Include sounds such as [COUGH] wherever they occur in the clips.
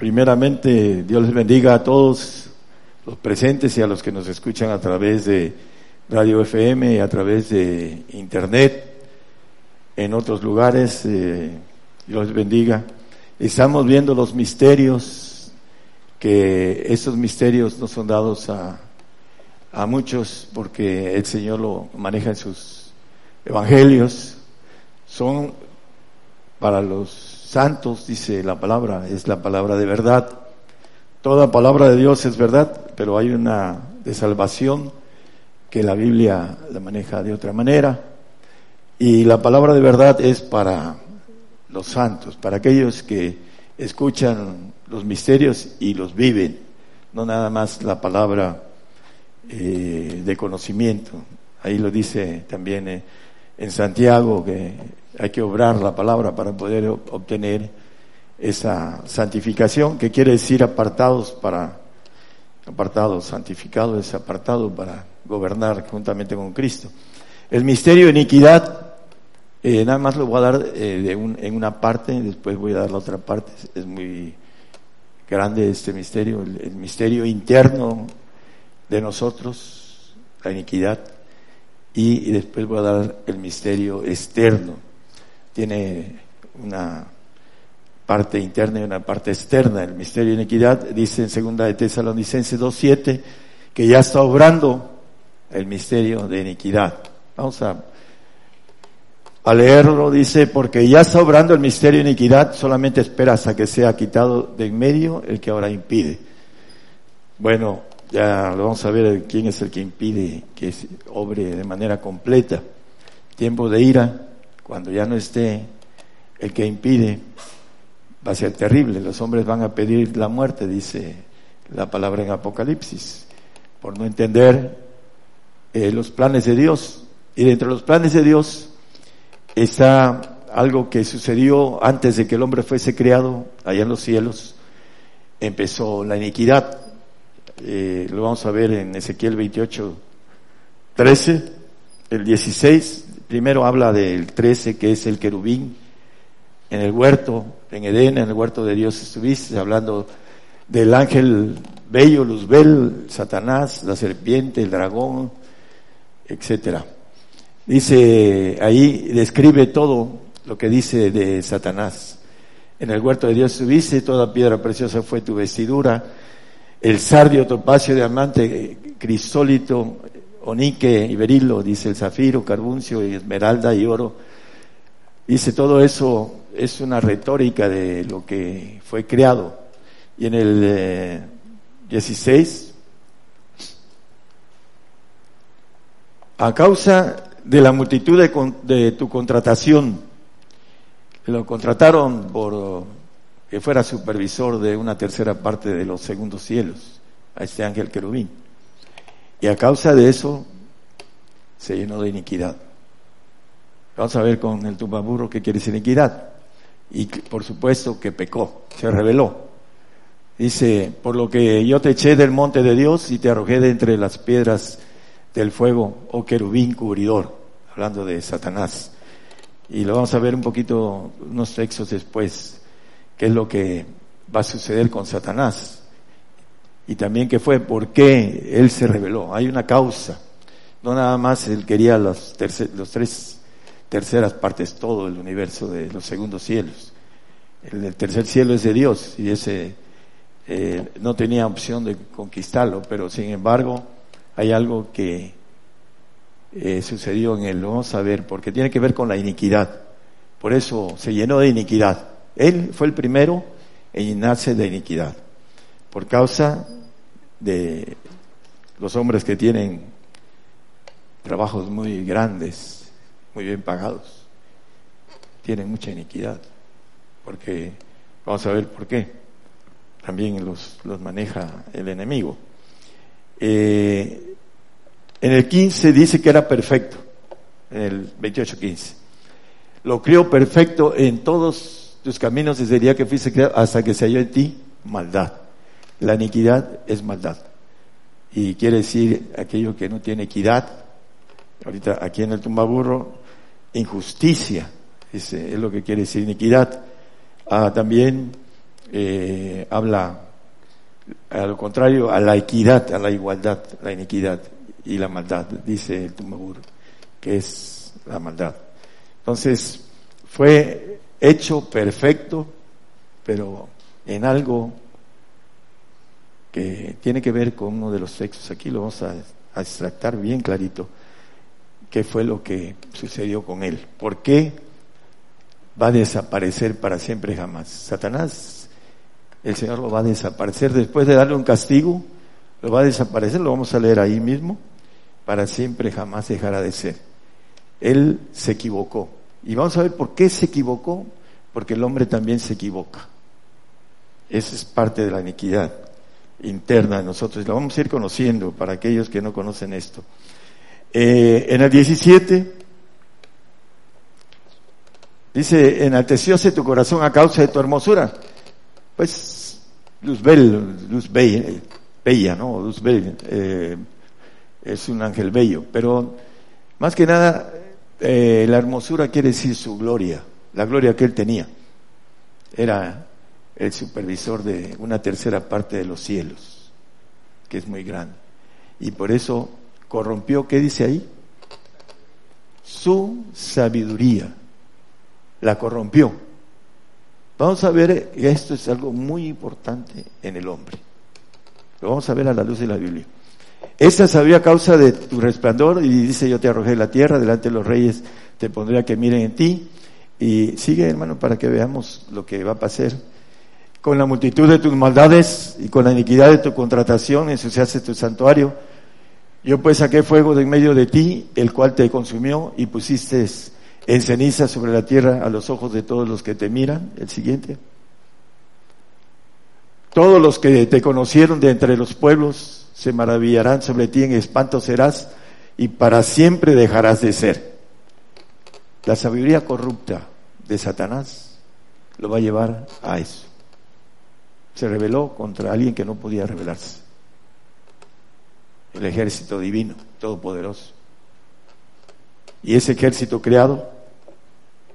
Primeramente, Dios les bendiga a todos los presentes y a los que nos escuchan a través de Radio FM y a través de Internet, en otros lugares. Eh, Dios les bendiga. Estamos viendo los misterios, que esos misterios no son dados a, a muchos porque el Señor lo maneja en sus evangelios. Son para los santos, dice la palabra, es la palabra de verdad. Toda palabra de Dios es verdad, pero hay una de salvación que la Biblia la maneja de otra manera. Y la palabra de verdad es para los santos, para aquellos que escuchan los misterios y los viven, no nada más la palabra eh, de conocimiento. Ahí lo dice también eh, en Santiago que hay que obrar la palabra para poder obtener esa santificación, que quiere decir apartados para, apartados, santificado es apartado para gobernar juntamente con Cristo. El misterio de iniquidad, eh, nada más lo voy a dar eh, en una parte, después voy a dar la otra parte, es muy grande este misterio, el misterio interno de nosotros, la iniquidad, y, después voy a dar el misterio externo. Tiene una parte interna y una parte externa. El misterio de iniquidad dice en segunda de Tesalonicenses 2.7 que ya está obrando el misterio de iniquidad. Vamos a, leerlo, dice, porque ya está obrando el misterio de iniquidad, solamente espera hasta que sea quitado de en medio el que ahora impide. Bueno, ya lo vamos a ver quién es el que impide que obre de manera completa. Tiempo de ira, cuando ya no esté el que impide, va a ser terrible. Los hombres van a pedir la muerte, dice la palabra en Apocalipsis, por no entender eh, los planes de Dios. Y dentro de los planes de Dios está algo que sucedió antes de que el hombre fuese creado allá en los cielos. Empezó la iniquidad, eh, lo vamos a ver en Ezequiel 28, 13, el 16, primero habla del 13 que es el querubín, en el huerto, en Edén, en el huerto de Dios estuviste, hablando del ángel bello, Luzbel, Satanás, la serpiente, el dragón, etcétera. Dice ahí, describe todo lo que dice de Satanás. En el huerto de Dios estuviste, toda piedra preciosa fue tu vestidura, el sardio, topacio, diamante, crisólito, onique y berilo, dice el zafiro, carbuncio y esmeralda y oro. Dice todo eso es una retórica de lo que fue creado. Y en el 16, eh, a causa de la multitud de, de tu contratación, lo contrataron por que fuera supervisor de una tercera parte de los segundos cielos, a este ángel querubín. Y a causa de eso se llenó de iniquidad. Vamos a ver con el tumbaburro qué quiere decir iniquidad. Y por supuesto que pecó, se rebeló. Dice, por lo que yo te eché del monte de Dios y te arrojé de entre las piedras del fuego, oh querubín cubridor, hablando de Satanás. Y lo vamos a ver un poquito, unos textos después qué es lo que va a suceder con Satanás. Y también qué fue, por qué él se reveló. Hay una causa. No nada más él quería los, los tres terceras partes, todo el universo de los segundos cielos. El, tercer cielo es de Dios y ese eh, no tenía opción de conquistarlo, pero sin embargo hay algo que eh, sucedió en él. Lo vamos a ver, porque tiene que ver con la iniquidad. Por eso se llenó de iniquidad. Él fue el primero en llenarse de iniquidad, por causa de los hombres que tienen trabajos muy grandes, muy bien pagados, tienen mucha iniquidad, porque vamos a ver por qué. También los, los maneja el enemigo. Eh, en el 15 dice que era perfecto, en el 28-15. Lo crió perfecto en todos tus caminos el día que fuiste hasta que se halló en ti maldad. La iniquidad es maldad. Y quiere decir aquello que no tiene equidad. Ahorita aquí en el tumbaburro, injusticia. Es, es lo que quiere decir iniquidad. Ah, también eh, habla a lo contrario, a la equidad, a la igualdad, la iniquidad y la maldad, dice el Tumabur, que es la maldad. Entonces, fue hecho perfecto, pero en algo que tiene que ver con uno de los sexos. Aquí lo vamos a, a extractar bien clarito qué fue lo que sucedió con él. ¿Por qué va a desaparecer para siempre jamás? Satanás, el Señor lo va a desaparecer después de darle un castigo, lo va a desaparecer, lo vamos a leer ahí mismo, para siempre jamás dejará de ser. Él se equivocó. Y vamos a ver por qué se equivocó, porque el hombre también se equivoca. Esa es parte de la iniquidad interna de nosotros. La vamos a ir conociendo para aquellos que no conocen esto. Eh, en el 17 dice, enaltecióse tu corazón a causa de tu hermosura. Pues Luzbel, Luzbel, bella, ¿no? Luzbel eh, es un ángel bello, pero más que nada eh, la hermosura quiere decir su gloria, la gloria que él tenía. Era el supervisor de una tercera parte de los cielos, que es muy grande. Y por eso corrompió, ¿qué dice ahí? Su sabiduría. La corrompió. Vamos a ver, esto es algo muy importante en el hombre. Lo vamos a ver a la luz de la Biblia. Esta sabía causa de tu resplandor y dice yo te arrojé la tierra, delante de los reyes te pondré a que miren en ti. Y sigue hermano para que veamos lo que va a pasar. Con la multitud de tus maldades y con la iniquidad de tu contratación ensuciaste tu santuario yo pues saqué fuego de en medio de ti, el cual te consumió y pusiste en ceniza sobre la tierra a los ojos de todos los que te miran. El siguiente. Todos los que te conocieron de entre los pueblos se maravillarán sobre ti, en espanto serás y para siempre dejarás de ser. La sabiduría corrupta de Satanás lo va a llevar a eso. Se rebeló contra alguien que no podía rebelarse el ejército divino, todopoderoso. Y ese ejército creado,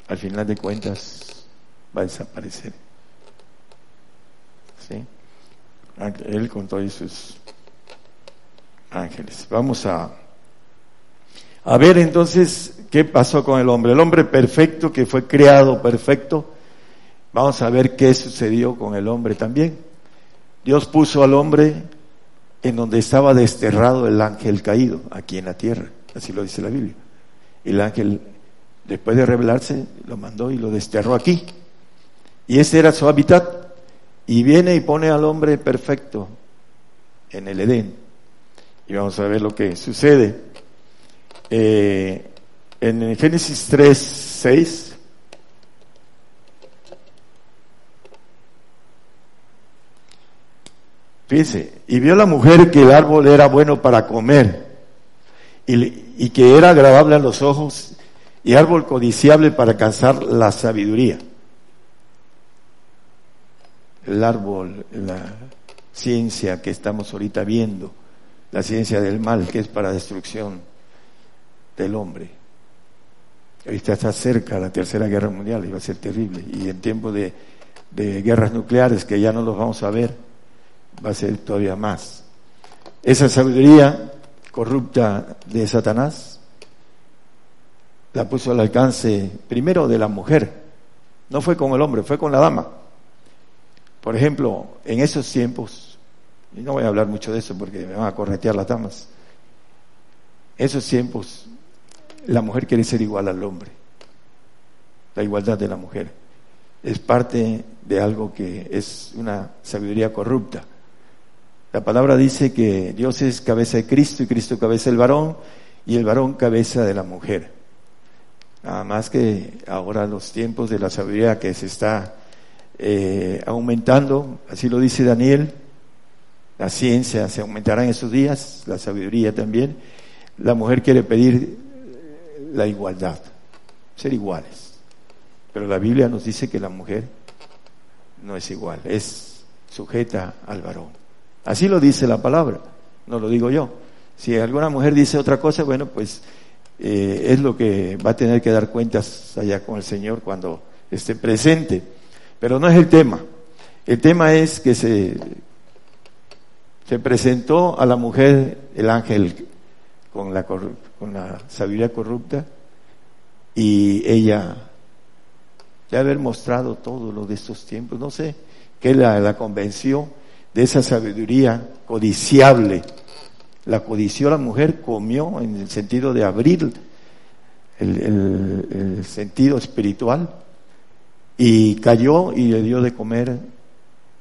al final de cuentas, va a desaparecer. ¿Sí? Él con todos sus ángeles. Vamos a, a ver entonces qué pasó con el hombre. El hombre perfecto, que fue creado perfecto, vamos a ver qué sucedió con el hombre también. Dios puso al hombre en donde estaba desterrado el ángel caído, aquí en la tierra, así lo dice la Biblia. El ángel, después de revelarse, lo mandó y lo desterró aquí. Y ese era su hábitat. Y viene y pone al hombre perfecto en el Edén. Y vamos a ver lo que sucede. Eh, en Génesis 3, 6, Fíjese, y vio la mujer que el árbol era bueno para comer y, que era agradable a los ojos y árbol codiciable para alcanzar la sabiduría. El árbol, la ciencia que estamos ahorita viendo, la ciencia del mal que es para destrucción del hombre. Ahorita está cerca la tercera guerra mundial y va a ser terrible. Y en tiempo de, de guerras nucleares que ya no los vamos a ver, va a ser todavía más. Esa sabiduría corrupta de Satanás la puso al alcance primero de la mujer, no fue con el hombre, fue con la dama. Por ejemplo, en esos tiempos, y no voy a hablar mucho de eso porque me van a corretear las damas, en esos tiempos la mujer quiere ser igual al hombre, la igualdad de la mujer. Es parte de algo que es una sabiduría corrupta. La palabra dice que Dios es cabeza de Cristo y Cristo cabeza del varón y el varón cabeza de la mujer. Nada más que ahora los tiempos de la sabiduría que se está eh, aumentando, así lo dice Daniel, la ciencia se aumentará en esos días, la sabiduría también. La mujer quiere pedir la igualdad, ser iguales. Pero la Biblia nos dice que la mujer no es igual, es sujeta al varón. Así lo dice la palabra, no lo digo yo. Si alguna mujer dice otra cosa, bueno, pues eh, es lo que va a tener que dar cuentas allá con el Señor cuando esté presente. Pero no es el tema. El tema es que se, se presentó a la mujer el ángel con la, con la sabiduría corrupta y ella, ya haber mostrado todo lo de estos tiempos, no sé, que la, la convenció de esa sabiduría codiciable. La codició la mujer, comió en el sentido de abrir el, sentido espiritual y cayó y le dio de comer,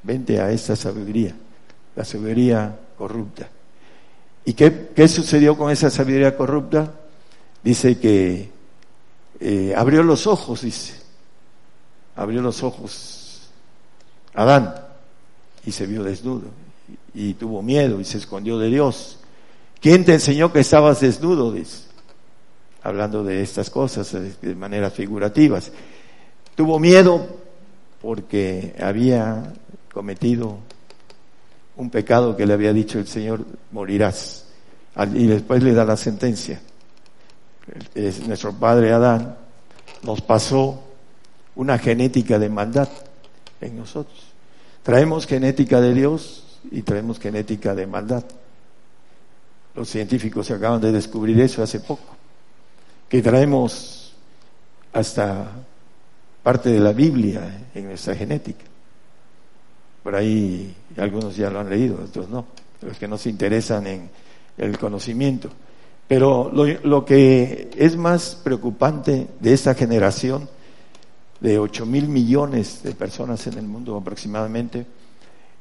vente a esa sabiduría, la sabiduría corrupta. ¿Y qué, qué sucedió con esa sabiduría corrupta? Dice que eh, abrió los ojos, dice, abrió los ojos Adán y se vio desnudo y, tuvo miedo y se escondió de Dios. ¿Quién te enseñó que estabas desnudo? Dice, hablando de estas cosas de maneras figurativas. Tuvo miedo porque había cometido un pecado que le había dicho el Señor, morirás. Y después le da la sentencia. Nuestro padre Adán nos pasó una genética de maldad en nosotros. Traemos genética de Dios y traemos genética de maldad. Los científicos acaban de descubrir eso hace poco, que traemos hasta parte de la Biblia en nuestra genética. Por ahí algunos ya lo han leído, otros no, los que no se interesan en el conocimiento. Pero lo, lo que es más preocupante de esta generación, de 8 mil millones de personas en el mundo aproximadamente,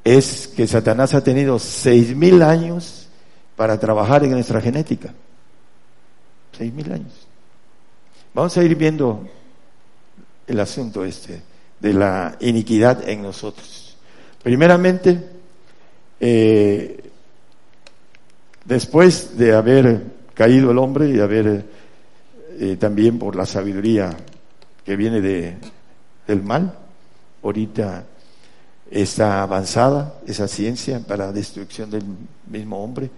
es que Satanás ha tenido seis mil años para trabajar en nuestra genética. Seis mil años. Vamos a ir viendo el asunto este de la iniquidad en nosotros. Primeramente, eh, después de haber caído el hombre y haber eh, también por la sabiduría que viene de, del mal, ahorita está avanzada esa ciencia para la destrucción del mismo hombre.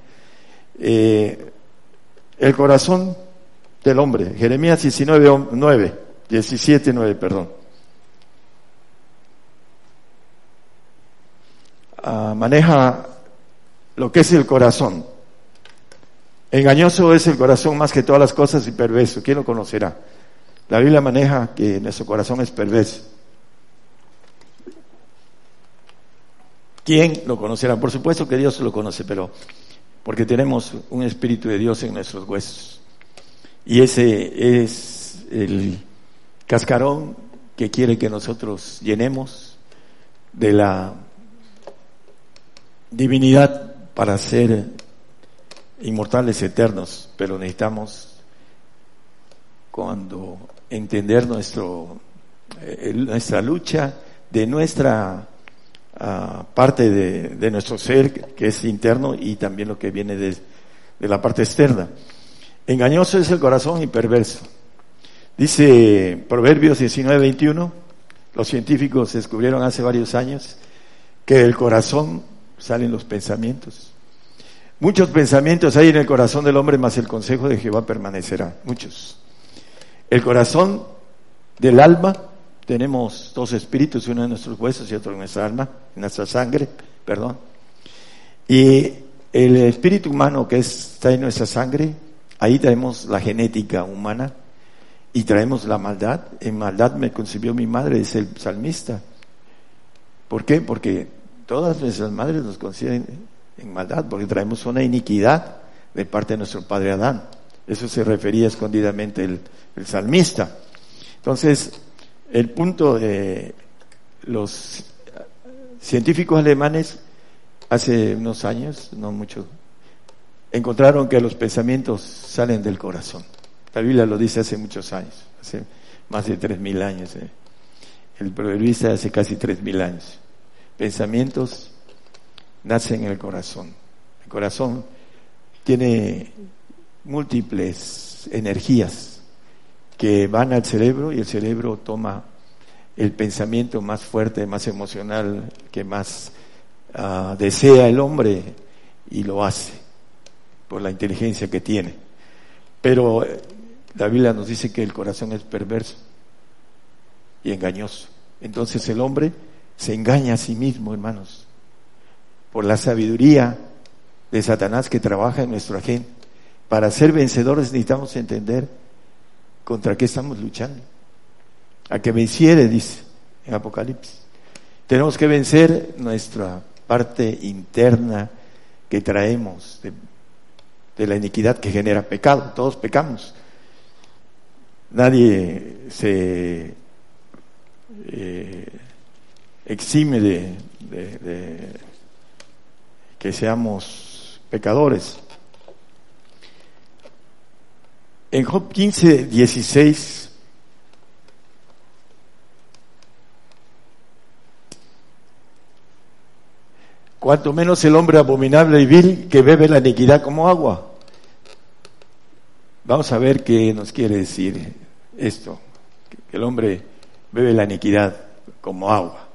Eh, el corazón del hombre, Jeremías 19, 9, 17, 9, perdón. Ah, maneja lo que es el corazón. Engañoso es el corazón más que todas las cosas y perverso. ¿Quién lo conocerá? La Biblia maneja que nuestro corazón es perverso. ¿Quién lo conocerá? Por supuesto que Dios lo conoce, pero porque tenemos un Espíritu de Dios en nuestros huesos. Y ese es el cascarón que quiere que nosotros llenemos de la divinidad para ser inmortales eternos, pero necesitamos cuando entender nuestro eh, nuestra lucha de nuestra ah, parte de, nuestro ser que es interno y también lo que viene de, de la parte externa. Engañoso es el corazón y perverso. Dice Proverbios 19, 21, los científicos descubrieron hace varios años que del corazón salen los pensamientos. Muchos pensamientos hay en el corazón del hombre, más el consejo de Jehová permanecerá. Muchos. El corazón del alma, tenemos dos espíritus, uno en nuestros huesos y otro en nuestra alma, en nuestra sangre, perdón. Y el espíritu humano que está en nuestra sangre, ahí traemos la genética humana y traemos la maldad. En maldad me concibió mi madre, dice el salmista. ¿Por qué? Porque todas nuestras madres nos conciben en maldad, porque traemos una iniquidad de parte de nuestro padre Adán. Eso se refería escondidamente el, salmista. Entonces, el punto de los científicos alemanes hace unos años, no mucho, encontraron que los pensamientos salen del corazón. La Biblia lo dice hace muchos años, hace más de tres mil años. Eh. El proverbista hace casi tres mil años. Pensamientos nace en el corazón. El corazón tiene múltiples energías que van al cerebro y el cerebro toma el pensamiento más fuerte, más emocional, que más ah, desea el hombre y lo hace por la inteligencia que tiene. Pero eh, la Biblia nos dice que el corazón es perverso y engañoso. Entonces el hombre se engaña a sí mismo, hermanos, por la sabiduría de Satanás que trabaja en nuestro agente. Para ser vencedores necesitamos entender contra qué estamos luchando. A que venciere, dice en Apocalipsis. Tenemos que vencer nuestra parte interna que traemos de, la iniquidad que genera pecado. Todos pecamos. Nadie se eh, exime de, de que seamos pecadores. En Job 15, 16, cuanto menos el hombre abominable y vil que bebe la iniquidad como agua. Vamos a ver qué nos quiere decir esto, que el hombre bebe la iniquidad como agua.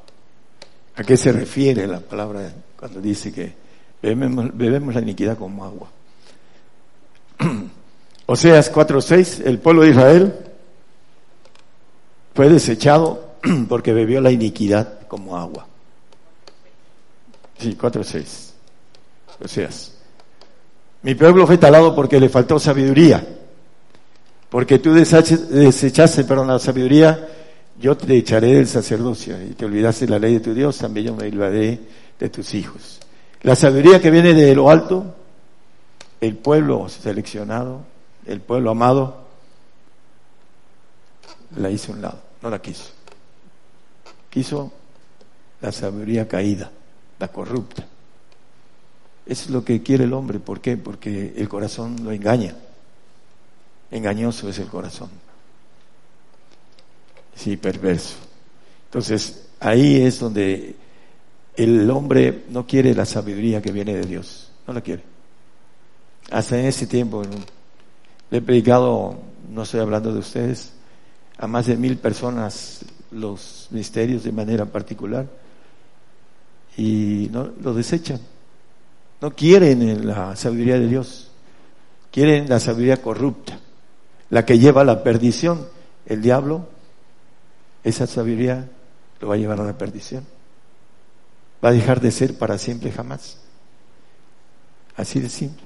¿A qué se refiere la palabra cuando dice que bebemos, bebemos la iniquidad como agua? [CLEARS THROAT] Oseas 4:6, el pueblo de Israel fue desechado [CLEARS THROAT] porque bebió la iniquidad como agua. Sí, 4:6. Oseas. Mi pueblo fue talado porque le faltó sabiduría. Porque tú desechaste, pero la sabiduría, yo te echaré del sacerdocio y te olvidaste la ley de tu Dios, también yo me olvidaré de tus hijos. La sabiduría que viene de lo alto, el pueblo seleccionado, el pueblo amado la hizo a un lado, no la quiso. Quiso la sabiduría caída, la corrupta. Eso es lo que quiere el hombre. ¿Por qué? Porque el corazón lo engaña. Engañoso es el corazón. Sí, perverso. Entonces, ahí es donde el hombre no quiere la sabiduría que viene de Dios. No la quiere. Hasta en ese tiempo, le he predicado, no estoy hablando de ustedes, a más de mil personas los misterios de manera particular y no lo desechan. No quieren la sabiduría de Dios, quieren la sabiduría corrupta, la que lleva a la perdición. El diablo, esa sabiduría lo va a llevar a la perdición. Va a dejar de ser para siempre jamás. Así de simple.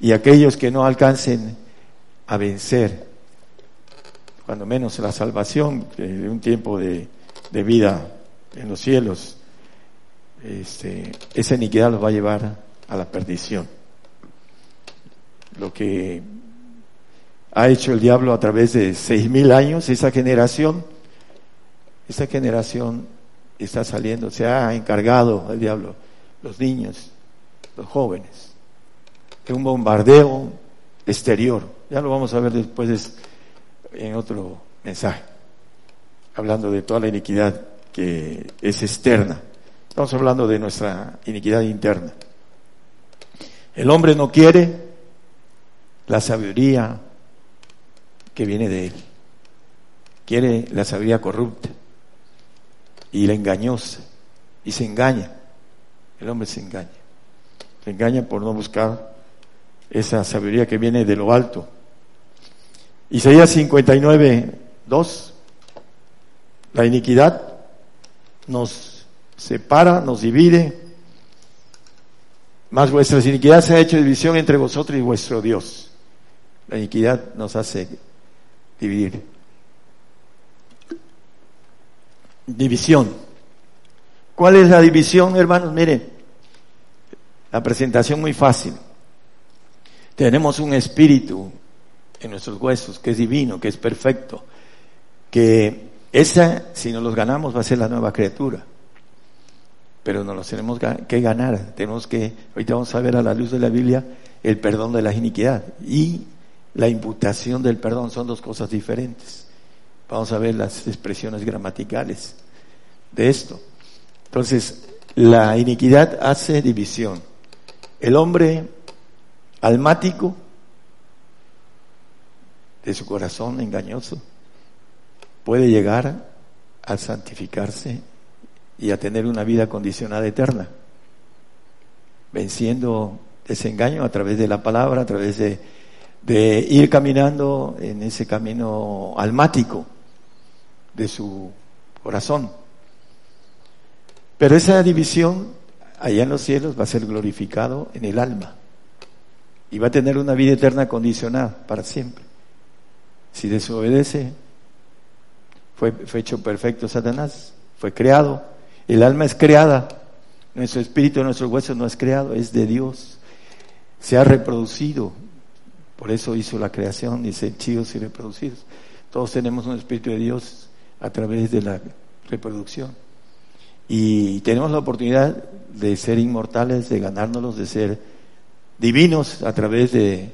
Y aquellos que no alcancen a vencer, cuando menos la salvación de un tiempo de, vida en los cielos, este, esa iniquidad los va a llevar a la perdición. Lo que ha hecho el diablo a través de seis mil años, esa generación, esa generación está saliendo, se ha encargado el diablo, los niños, los jóvenes, de un bombardeo exterior ya lo vamos a ver después en otro mensaje, hablando de toda la iniquidad que es externa. Estamos hablando de nuestra iniquidad interna. El hombre no quiere la sabiduría que viene de él. Quiere la sabiduría corrupta y la engañosa. Y se engaña. El hombre se engaña. Se engaña por no buscar esa sabiduría que viene de lo alto. Isaías 59, 2. La iniquidad nos separa, nos divide. Mas vuestras iniquidades se ha hecho división entre vosotros y vuestro Dios. La iniquidad nos hace dividir. División. ¿Cuál es la división, hermanos? Miren, la presentación muy fácil. Tenemos un espíritu en nuestros huesos, que es divino, que es perfecto, que esa, si nos los ganamos, va a ser la nueva criatura. Pero nos los tenemos que ganar. Tenemos que, ahorita vamos a ver a la luz de la Biblia, el perdón de la iniquidad y la imputación del perdón son dos cosas diferentes. Vamos a ver las expresiones gramaticales de esto. Entonces, la iniquidad hace división. El hombre almático de su corazón engañoso, puede llegar a santificarse y a tener una vida condicionada eterna, venciendo ese engaño a través de la palabra, a través de, de ir caminando en ese camino almático de su corazón. Pero esa división allá en los cielos va a ser glorificado en el alma y va a tener una vida eterna condicionada para siempre. Si desobedece, fue, hecho perfecto Satanás, fue creado, el alma es creada, nuestro espíritu, nuestro hueso no es creado, es de Dios, se ha reproducido, por eso hizo la creación, dice chidos y reproducidos. Todos tenemos un espíritu de Dios a través de la reproducción. Y tenemos la oportunidad de ser inmortales, de ganárnoslos, de ser divinos a través de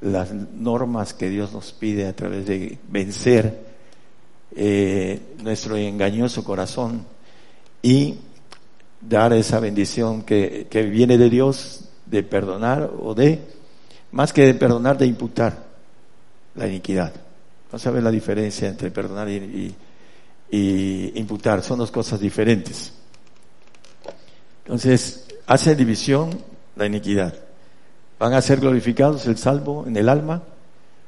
las normas que Dios nos pide, a través de vencer eh, nuestro engañoso corazón y dar esa bendición que, que viene de Dios de perdonar o de, más que de perdonar, de imputar la iniquidad. No sabe la diferencia entre perdonar y, y, imputar, son dos cosas diferentes. Entonces, hace división la iniquidad. Van a ser glorificados el salvo en el alma,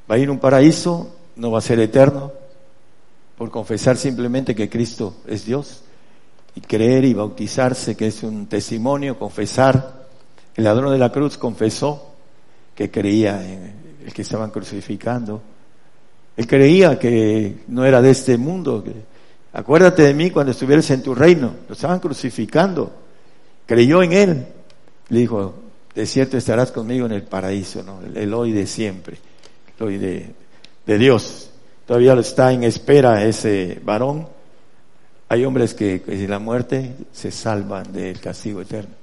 va a ir un paraíso, no va a ser eterno, por confesar simplemente que Cristo es Dios y creer y bautizarse, que es un testimonio, confesar. El ladrón de la cruz confesó que creía en el que estaban crucificando. Él creía que no era de este mundo. acuérdate de mí cuando estuvieras en tu reino. Lo estaban crucificando. Creyó en él. Le dijo, de cierto estarás conmigo en el paraíso, ¿no? El, hoy de siempre, el hoy de, de Dios. Todavía está en espera ese varón hay hombres que, que la muerte se salvan del castigo eterno,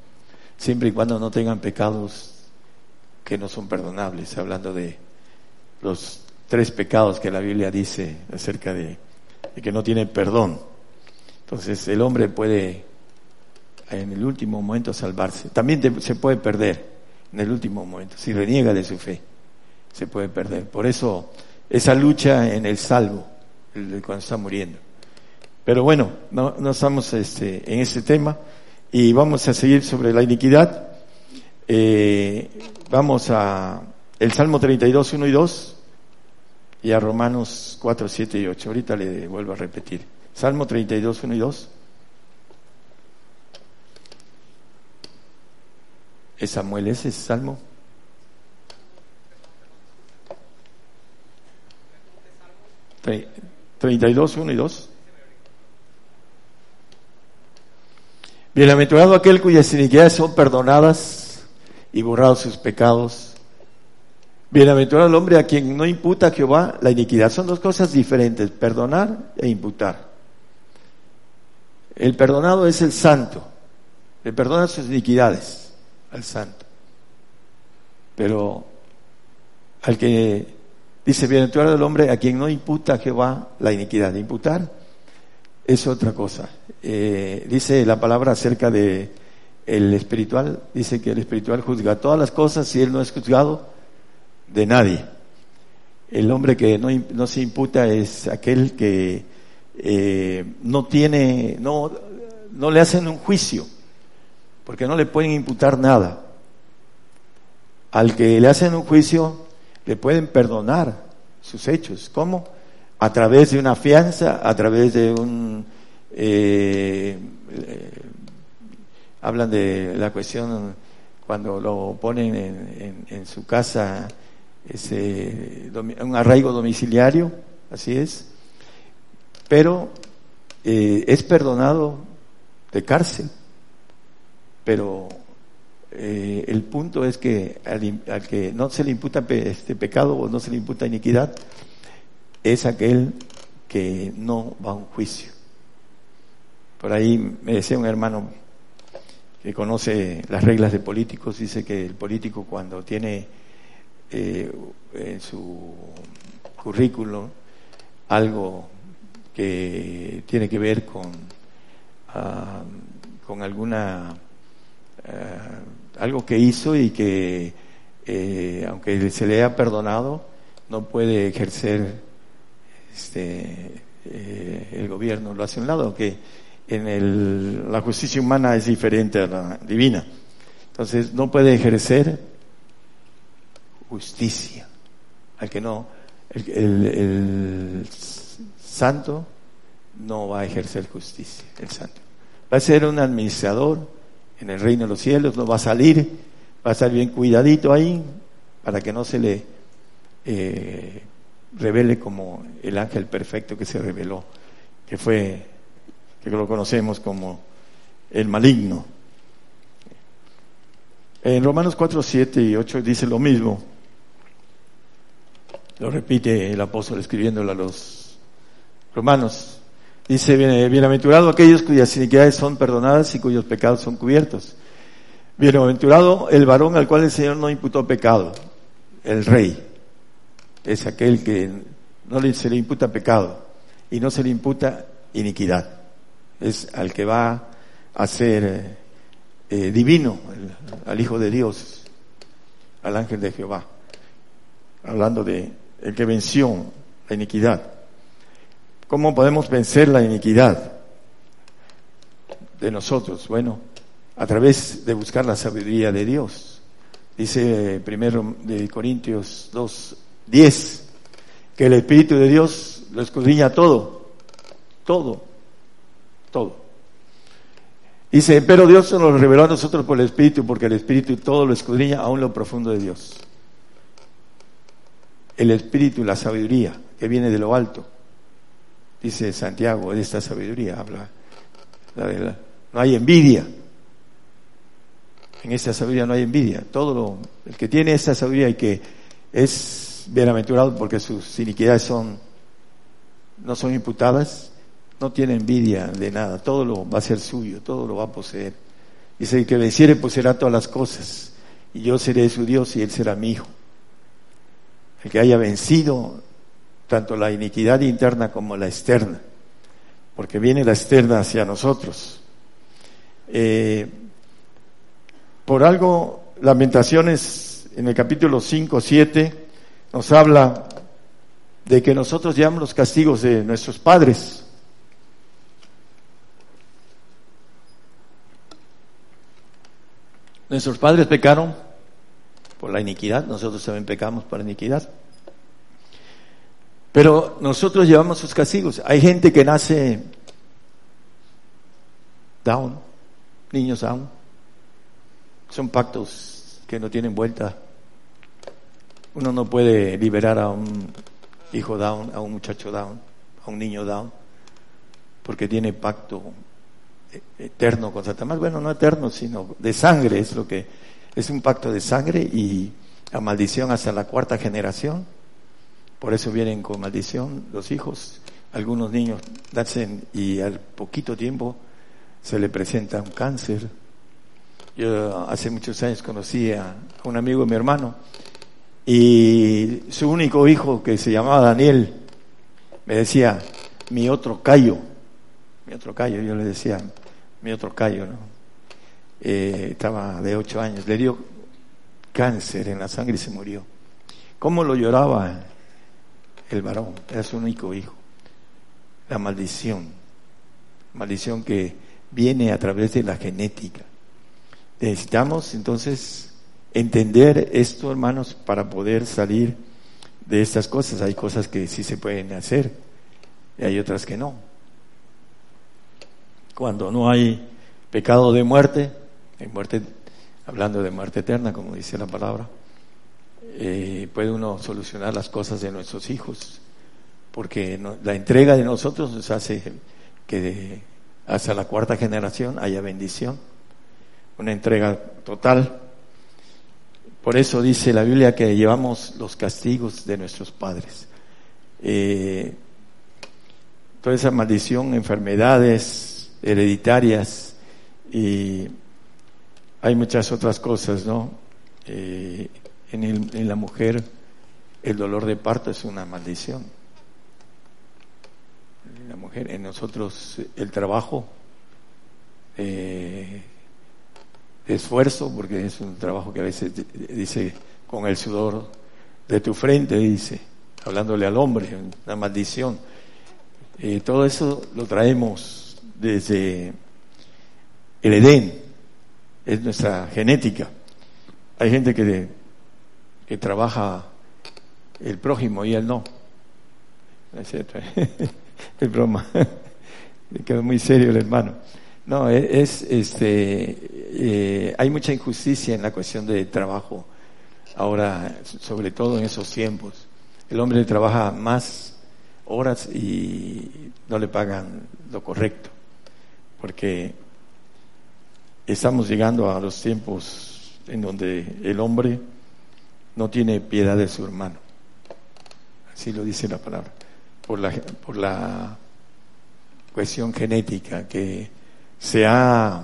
siempre y cuando no tengan pecados que no son perdonables, hablando de los tres pecados que la Biblia dice acerca de, que no tienen perdón. Entonces el hombre puede en el último momento salvarse. También se puede perder en el último momento, si reniega de su fe, se puede perder. Por eso esa lucha en el salvo, cuando está muriendo. Pero bueno, no, no estamos este, en ese tema y vamos a seguir sobre la iniquidad. Eh, vamos a el Salmo 32, 1 y 2 y a Romanos 4, 7 y 8. Ahorita le vuelvo a repetir. Salmo 32, 1 y 2. ¿Es Samuel ese salmo? Treinta y dos, uno y dos. Bienaventurado aquel cuyas iniquidades son perdonadas y borrados sus pecados. Bienaventurado el hombre a quien no imputa Jehová la iniquidad. Son dos cosas diferentes, perdonar e imputar. El perdonado es el santo, le perdona sus iniquidades al santo. Pero al que dice, bienaventurado el hombre a quien no imputa Jehová la iniquidad. Imputar es otra cosa. Eh, dice la palabra acerca de el espiritual, dice que el espiritual juzga todas las cosas y él no es juzgado de nadie. El hombre que no, no se imputa es aquel que eh, no tiene, no, no le hacen un juicio, porque no le pueden imputar nada. Al que le hacen un juicio, le pueden perdonar sus hechos. ¿Cómo? a través de una fianza, a través de un... Eh, eh, hablan de la cuestión cuando lo ponen en, su casa, ese, un arraigo domiciliario, así es, pero eh, es perdonado de cárcel, pero el punto es que al, al, que no se le imputa este pecado o no se le imputa iniquidad, es aquel que no va a un juicio. Por ahí me decía un hermano que conoce las reglas de políticos, dice que el político cuando tiene eh, en su currículum algo que tiene que ver con, ah, con alguna algo que hizo y que eh, aunque se le haya perdonado no puede ejercer este, eh, el gobierno lo hace a un lado, que en el, la justicia humana es diferente a la divina. Entonces no puede ejercer justicia. Al que no, el santo no va a ejercer justicia, el santo. Va a ser un administrador en el reino de los cielos, no va a salir, va a estar bien cuidadito ahí para que no se le eh, revele como el ángel perfecto que se reveló, que fue, que lo conocemos como el maligno. En Romanos 4, 7 y 8 dice lo mismo. Lo repite el apóstol escribiéndolo a los romanos. Dice, bienaventurado aquellos cuyas iniquidades son perdonadas y cuyos pecados son cubiertos. Bienaventurado el varón al cual el Señor no imputó pecado, el rey. Es aquel que no se le imputa pecado y no se le imputa iniquidad. Es al que va a ser eh, divino, al Hijo de Dios, al ángel de Jehová, hablando de el que venció la iniquidad. ¿Cómo podemos vencer la iniquidad de nosotros? Bueno, a través de buscar la sabiduría de Dios. Dice primero de Corintios 2, 10, que el Espíritu de Dios lo escudriña todo, todo, todo. Dice, pero Dios nos reveló a nosotros por el Espíritu, porque el Espíritu todo lo escudriña, aún lo profundo de Dios. El Espíritu, la sabiduría, que viene de lo alto. Dice Santiago, de esta sabiduría habla. La no hay envidia. En esta sabiduría no hay envidia. Todo lo, el que tiene esta sabiduría y que es bienaventurado porque sus iniquidades son, no son imputadas, no tiene envidia de nada, todo lo va a ser suyo, todo lo va a poseer. Dice, el que venciere poseerá todas las cosas, y yo seré su Dios y él será mi hijo. El que haya vencido tanto la iniquidad interna como la externa, porque viene la externa hacia nosotros. Eh, por algo, Lamentaciones en el capítulo 5, 7 nos habla de que nosotros llevamos los castigos de nuestros padres. Nuestros padres pecaron por la iniquidad, nosotros también pecamos por la iniquidad. Pero nosotros llevamos sus castigos. Hay gente que nace down, niños down. Son pactos que no tienen vuelta. Uno no puede liberar a un hijo down, a un muchacho down, a un niño down, porque tiene pacto eterno con Satanás. Bueno, no eterno, sino de sangre, es lo que es un pacto de sangre y a maldición hasta la cuarta generación. Por eso vienen con maldición los hijos. Algunos niños nacen y al poquito tiempo se le presenta un cáncer. Yo hace muchos años conocí a un amigo de mi hermano y su único hijo que se llamaba Daniel me decía, mi otro callo, mi otro callo, yo le decía, mi otro callo, ¿no? Eh, estaba de ocho años, le dio cáncer en la sangre y se murió. ¿Cómo lo lloraba el varón? Era su único hijo. La maldición, maldición que viene a través de la genética. Necesitamos entonces entender esto, hermanos, para poder salir de estas cosas. Hay cosas que sí se pueden hacer y hay otras que no cuando no hay pecado de muerte, en muerte, hablando de muerte eterna, como dice la palabra, eh, puede uno solucionar las cosas de nuestros hijos, porque la entrega de nosotros nos hace que hasta la cuarta generación haya bendición, una entrega total. Por eso dice la Biblia que llevamos los castigos de nuestros padres. Eh, toda esa maldición, enfermedades, hereditarias y hay muchas otras cosas, ¿no? Eh, en, en, la mujer el dolor de parto es una maldición. En la mujer, en nosotros el trabajo, eh, esfuerzo, porque es un trabajo que a veces dice con el sudor de tu frente, dice, hablándole al hombre, una maldición. Eh, todo eso lo traemos desde el Edén, es nuestra genética. Hay gente que, que trabaja el prójimo y él no. [LAUGHS] Es broma. [LAUGHS] quedó muy serio el hermano. No, e, es, este, eh, hay mucha injusticia en la cuestión de trabajo ahora, sobre todo en esos tiempos. El hombre trabaja más horas y no le pagan lo correcto, porque estamos llegando a los tiempos en donde el hombre no tiene piedad de su hermano. Así lo dice la palabra. Por la, por la cuestión genética que se ha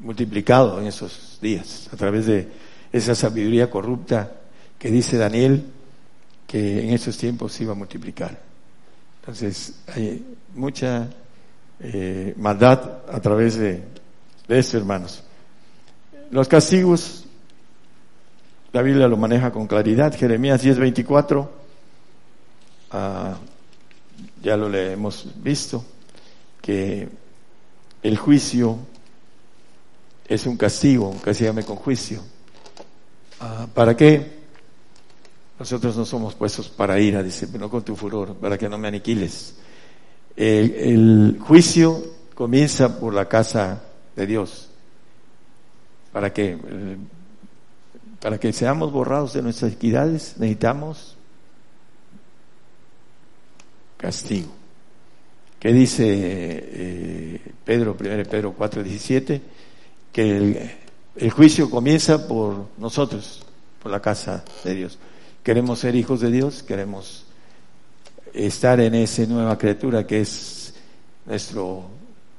multiplicado en esos días a través de esa sabiduría corrupta que dice Daniel que en esos tiempos se iba a multiplicar. Entonces hay mucha eh, maldad a través de, de hermanos. Los castigos, la Biblia lo maneja con claridad. Jeremías 10:24, ah, ya lo hemos visto, que el juicio es un castigo, castígame con juicio. Ah, ¿Para qué? Nosotros no somos puestos para ira, dice, no con tu furor, para que no me aniquiles. El, juicio comienza por la casa de Dios. ¿Para qué? Para que seamos borrados de nuestras equidades necesitamos castigo. ¿Qué dice eh, Pedro, 1 Pedro 4, 17? Que el, juicio comienza por nosotros, por la casa de Dios. Queremos ser hijos de Dios, queremos estar en esa nueva criatura que es nuestro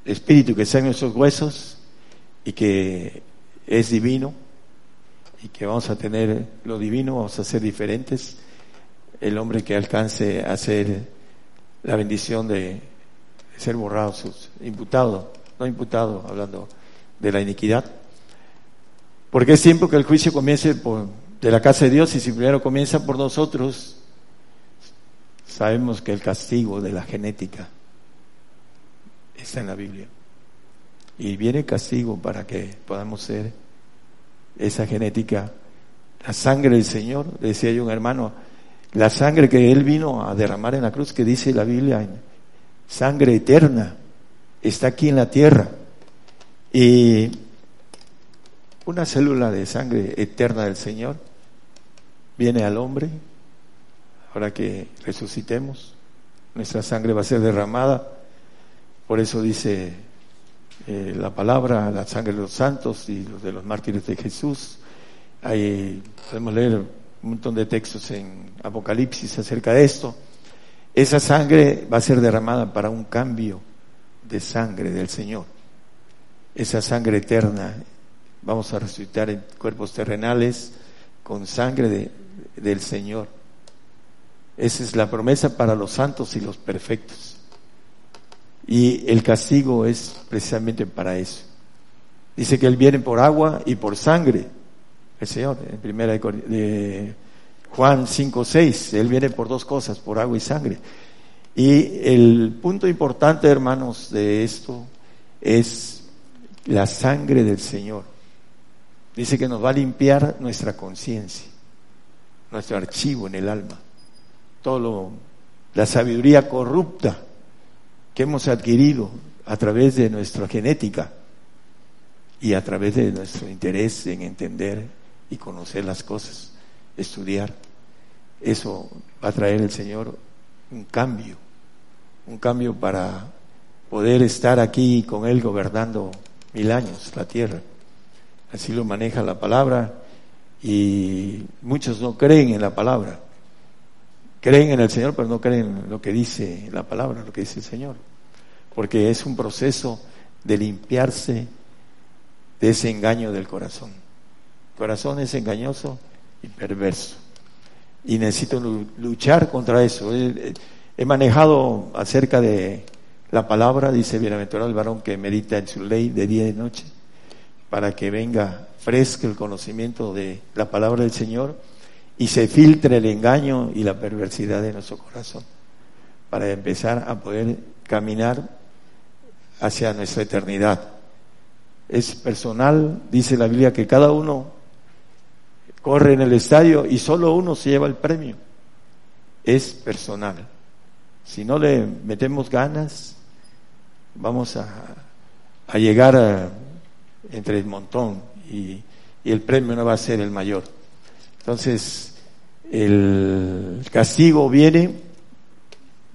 espíritu, que está en nuestros huesos y que es divino y que vamos a tener lo divino, vamos a ser diferentes. El hombre que alcance a ser la bendición de ser borrado, imputado, no imputado, hablando de la iniquidad. Porque es tiempo que el juicio comience por, de la casa de Dios y si primero comienza por nosotros, sabemos que el castigo de la genética está en la Biblia. Y viene castigo para que podamos ser esa genética, la sangre del Señor, decía yo un hermano, la sangre que Él vino a derramar en la cruz, que dice la Biblia sangre eterna, está aquí en la tierra. Y una célula de sangre eterna del Señor viene al hombre, ahora que resucitemos, nuestra sangre va a ser derramada, por eso dice eh, la palabra, la sangre de los santos y de los mártires de Jesús. Ahí podemos leer un montón de textos en Apocalipsis acerca de esto. Esa sangre va a ser derramada para un cambio de sangre del Señor. Esa sangre eterna, vamos a resucitar en cuerpos terrenales con sangre de, del Señor. Esa es la promesa para los santos y los perfectos. Y el castigo es precisamente para eso. Dice que Él viene por agua y por sangre. El Señor, en primera de Juan 5, 6, Él viene por dos cosas, por agua y sangre. Y el punto importante, hermanos, de esto es la sangre del Señor. Dice que nos va a limpiar nuestra conciencia, nuestro archivo en el alma, todo lo, la sabiduría corrupta que hemos adquirido a través de nuestra genética y a través de nuestro interés en entender y conocer las cosas estudiar. Eso va a traer el Señor un cambio, un cambio para poder estar aquí con Él gobernando mil años la tierra. Así lo maneja la palabra y muchos no creen en la palabra. Creen en el Señor, pero no creen en lo que dice la palabra, lo que dice el Señor. Porque es un proceso de limpiarse de ese engaño del corazón. El corazón es engañoso y perverso. Y necesito luchar contra eso. He, manejado acerca de la palabra, dice bienaventurado el varón que medita en su ley de día y de noche, para que venga fresco el conocimiento de la palabra del Señor y se filtre el engaño y la perversidad de nuestro corazón, para empezar a poder caminar hacia nuestra eternidad. Es personal, dice la Biblia, que cada uno corre en el estadio y solo uno se lleva el premio. Es personal. Si no le metemos ganas, vamos a, llegar entre el montón y el premio no va a ser el mayor. Entonces, el castigo viene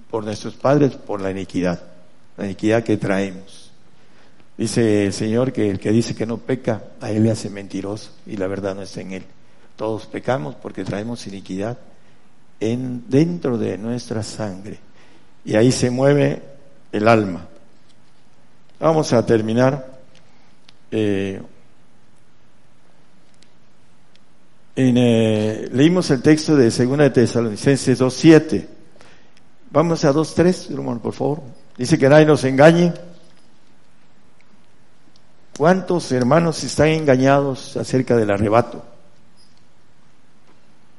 por nuestros padres, por la iniquidad, la iniquidad que traemos. Dice el Señor que el que dice que no peca, a él le hace mentiroso y la verdad no está en él. Todos pecamos porque traemos iniquidad en, dentro de nuestra sangre. Y ahí se mueve el alma. Vamos a terminar. Eh, eh, leímos el texto de 2 de Tesalonicenses 2.7. Vamos a 2.3, hermano, por favor. Dice que nadie nos engañe. ¿Cuántos hermanos están engañados acerca del arrebato?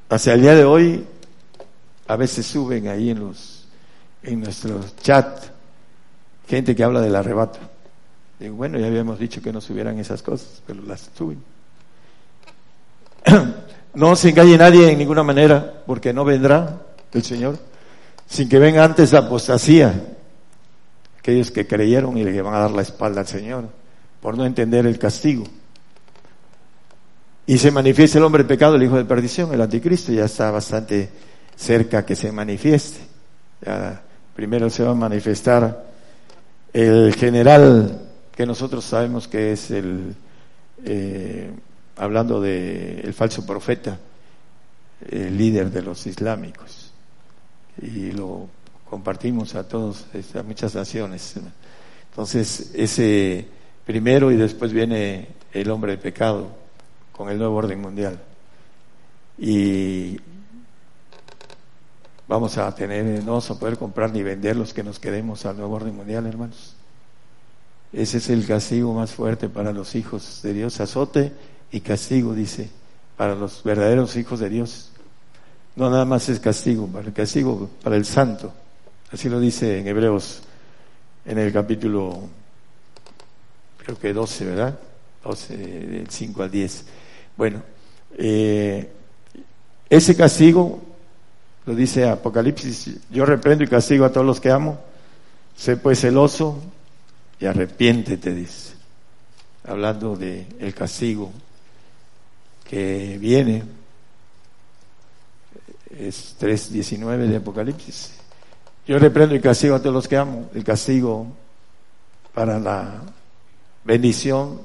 Hacia el día de hoy, a veces suben ahí en los, en nuestro chat, gente que habla del arrebato. Digo, bueno, ya habíamos dicho que no subieran esas cosas, pero las suben. [CLEARS THROAT] No se engañe nadie en ninguna manera, porque no vendrá el Señor sin que venga antes la apostasía. Aquellos que creyeron y le van a dar la espalda al Señor por no entender el castigo. Y se manifiesta el hombre pecado, el hijo de perdición, el anticristo, ya está bastante cerca que se manifieste. Ya primero se va a manifestar el general que nosotros sabemos que es el, eh, hablando de el falso profeta, el líder de los islámicos. Y lo compartimos a todos, a muchas naciones. Entonces, ese primero y después viene el hombre de pecado con el nuevo orden mundial. Y vamos a tener, no vamos a poder comprar ni vender los que nos quedemos al nuevo orden mundial, hermanos. Ese es el castigo más fuerte para los hijos de Dios, azote y castigo, dice, para los verdaderos hijos de Dios. No nada más es castigo, para el castigo para el santo. Así lo dice en Hebreos, en el capítulo, creo que 12, ¿verdad? 12, del 5 al 10. Bueno, eh, ese castigo, lo dice Apocalipsis, yo reprendo y castigo a todos los que amo. Sé pues celoso, y arrepiéntete, dice, hablando de el castigo que viene, es 3.19 de Apocalipsis. Yo reprendo y castigo a todos los que amo, el castigo para la bendición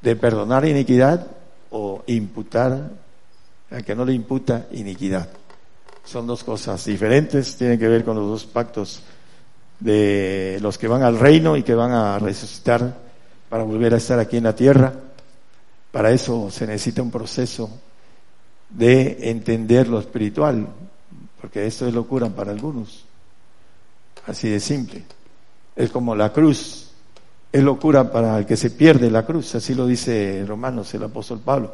de perdonar iniquidad o imputar al que no le imputa iniquidad. Son dos cosas diferentes, tienen que ver con los dos pactos de los que van al reino y que van a resucitar para volver a estar aquí en la tierra. Para eso se necesita un proceso de entender lo espiritual, porque esto es locura para algunos. Así de simple. Es como la cruz. Es locura para el que se pierde la cruz, así lo dice Romanos, el apóstol Pablo.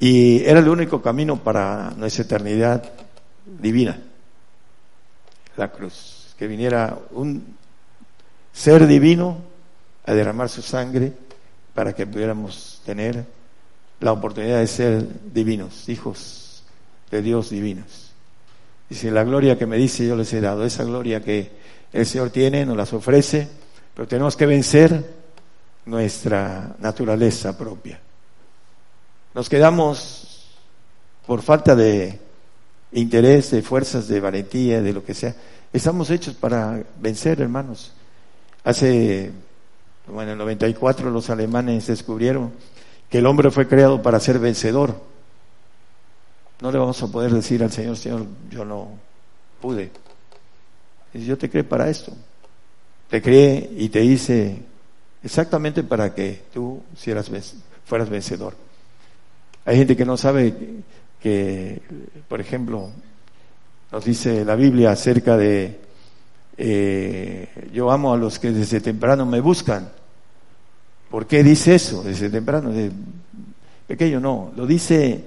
Y era el único camino para nuestra eternidad divina, la cruz que viniera un ser divino a derramar su sangre para que pudiéramos tener la oportunidad de ser divinos, hijos de Dios divinos. Dice, la gloria que me dice yo les he dado, esa gloria que el Señor tiene, nos las ofrece, pero tenemos que vencer nuestra naturaleza propia. Nos quedamos por falta de interés, de fuerzas, de valentía, de lo que sea, Estamos hechos para vencer, hermanos. Hace, bueno, en el 94 los alemanes descubrieron que el hombre fue creado para ser vencedor. No le vamos a poder decir al Señor, Señor, yo no pude. Y yo te creé para esto. Te creé y te hice exactamente para que tú fueras vencedor. Hay gente que no sabe que, por ejemplo, nos dice la Biblia acerca de eh, yo amo a los que desde temprano me buscan. ¿Por qué dice eso desde temprano? De pequeño no, lo dice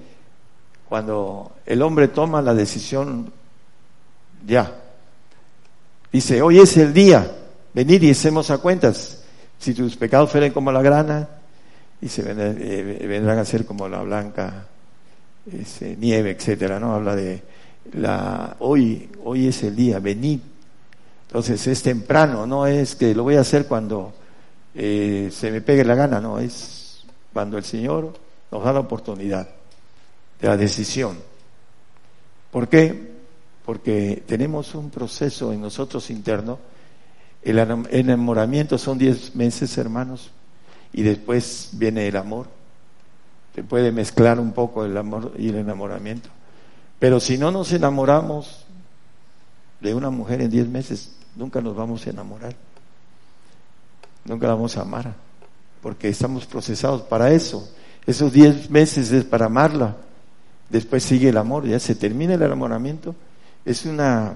cuando el hombre toma la decisión ya. Dice, hoy es el día, venid y hacemos a cuentas. Si tus pecados fueren como la grana, dice, eh, vendrán a ser como la blanca nieve, etcétera, ¿no? Habla de la, hoy, hoy es el día, venid. Entonces es temprano, no es que lo voy a hacer cuando eh, se me pegue la gana, no, es cuando el Señor nos da la oportunidad de la decisión. ¿Por qué? Porque tenemos un proceso en nosotros interno. El enamoramiento son diez meses, hermanos, y después viene el amor. Se puede mezclar un poco el amor y el enamoramiento. Pero si no nos enamoramos de una mujer en diez meses, nunca nos vamos a enamorar. Nunca vamos a amar. Porque estamos procesados para eso. Esos diez meses es para amarla. Después sigue el amor, ya se termina el enamoramiento. Es una,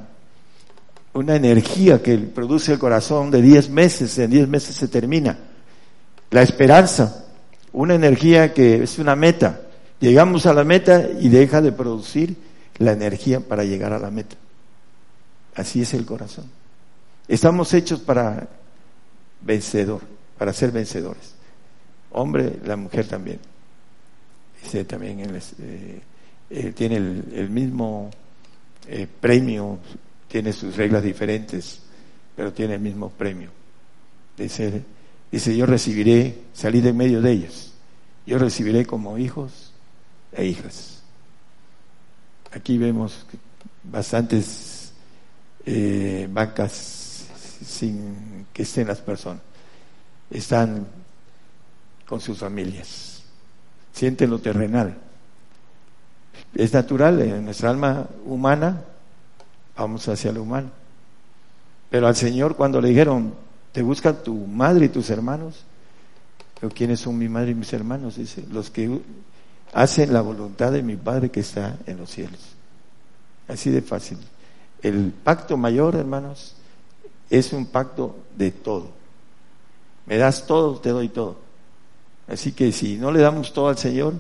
una energía que produce el corazón de diez meses, en diez meses se termina. La esperanza, una energía que es una meta. Llegamos a la meta y deja de producir la energía para llegar a la meta. Así es el corazón. Estamos hechos para vencedor, para ser vencedores. Hombre, la mujer también. Ese también eh, eh, tiene el, mismo eh, premio, tiene sus reglas diferentes, pero tiene el mismo premio. Dice, dice, yo recibiré, salir de medio de ellos, yo recibiré como hijos e hijas. Aquí vemos bastantes eh, bancas sin que estén las personas. Están con sus familias. Sienten lo terrenal. Es natural en nuestra alma humana, vamos hacia lo humano. Pero al Señor cuando le dijeron, te busca tu madre y tus hermanos, pero ¿quiénes son mi madre y mis hermanos? Dice, los que hacen la voluntad de mi Padre que está en los cielos. Así de fácil. El pacto mayor, hermanos, es un pacto de todo. Me das todo, te doy todo. Así que si no le damos todo al Señor,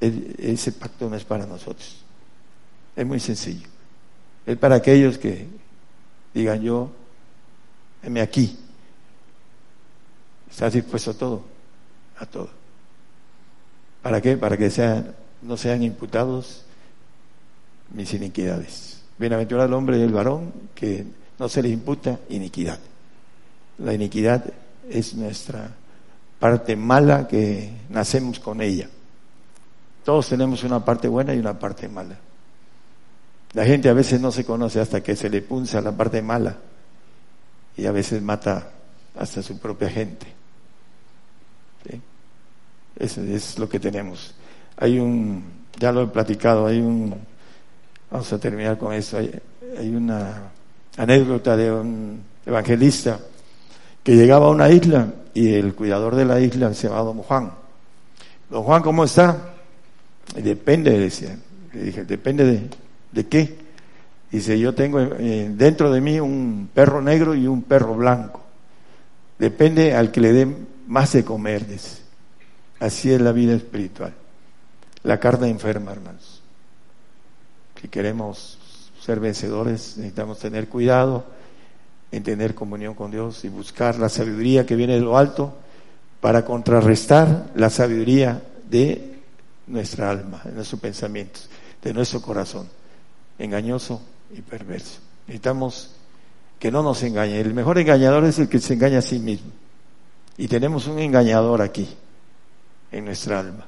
ese pacto no es para nosotros. Es muy sencillo. Es para aquellos que digan yo, heme aquí. ¿Estás dispuesto a todo? A todo. ¿Para qué? Para que sean, no sean imputados mis iniquidades. Bienaventurado el hombre y el varón que no se le imputa iniquidad. La iniquidad es nuestra parte mala que nacemos con ella. Todos tenemos una parte buena y una parte mala. La gente a veces no se conoce hasta que se le punza la parte mala y a veces mata hasta su propia gente. Eso es lo que tenemos. Hay un, ya lo he platicado, hay un, vamos a terminar con eso, hay, una anécdota de un evangelista que llegaba a una isla y el cuidador de la isla se llamaba Don Juan. Don Juan, ¿cómo está? depende, decía. Le dije, ¿depende de, de qué? Dice, yo tengo eh, dentro de mí un perro negro y un perro blanco. Depende al que le dé más de comer, dice. Así es la vida espiritual. La carne enferma, hermanos. Si queremos ser vencedores, necesitamos tener cuidado en tener comunión con Dios y buscar la sabiduría que viene de lo alto para contrarrestar la sabiduría de nuestra alma, de nuestros pensamientos, de nuestro corazón, engañoso y perverso. Necesitamos que no nos engañe. El mejor engañador es el que se engaña a sí mismo. Y tenemos un engañador aquí en nuestra alma.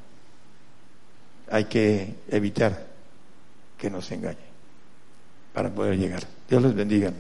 Hay que evitar que nos engañe para poder llegar. Dios les bendiga.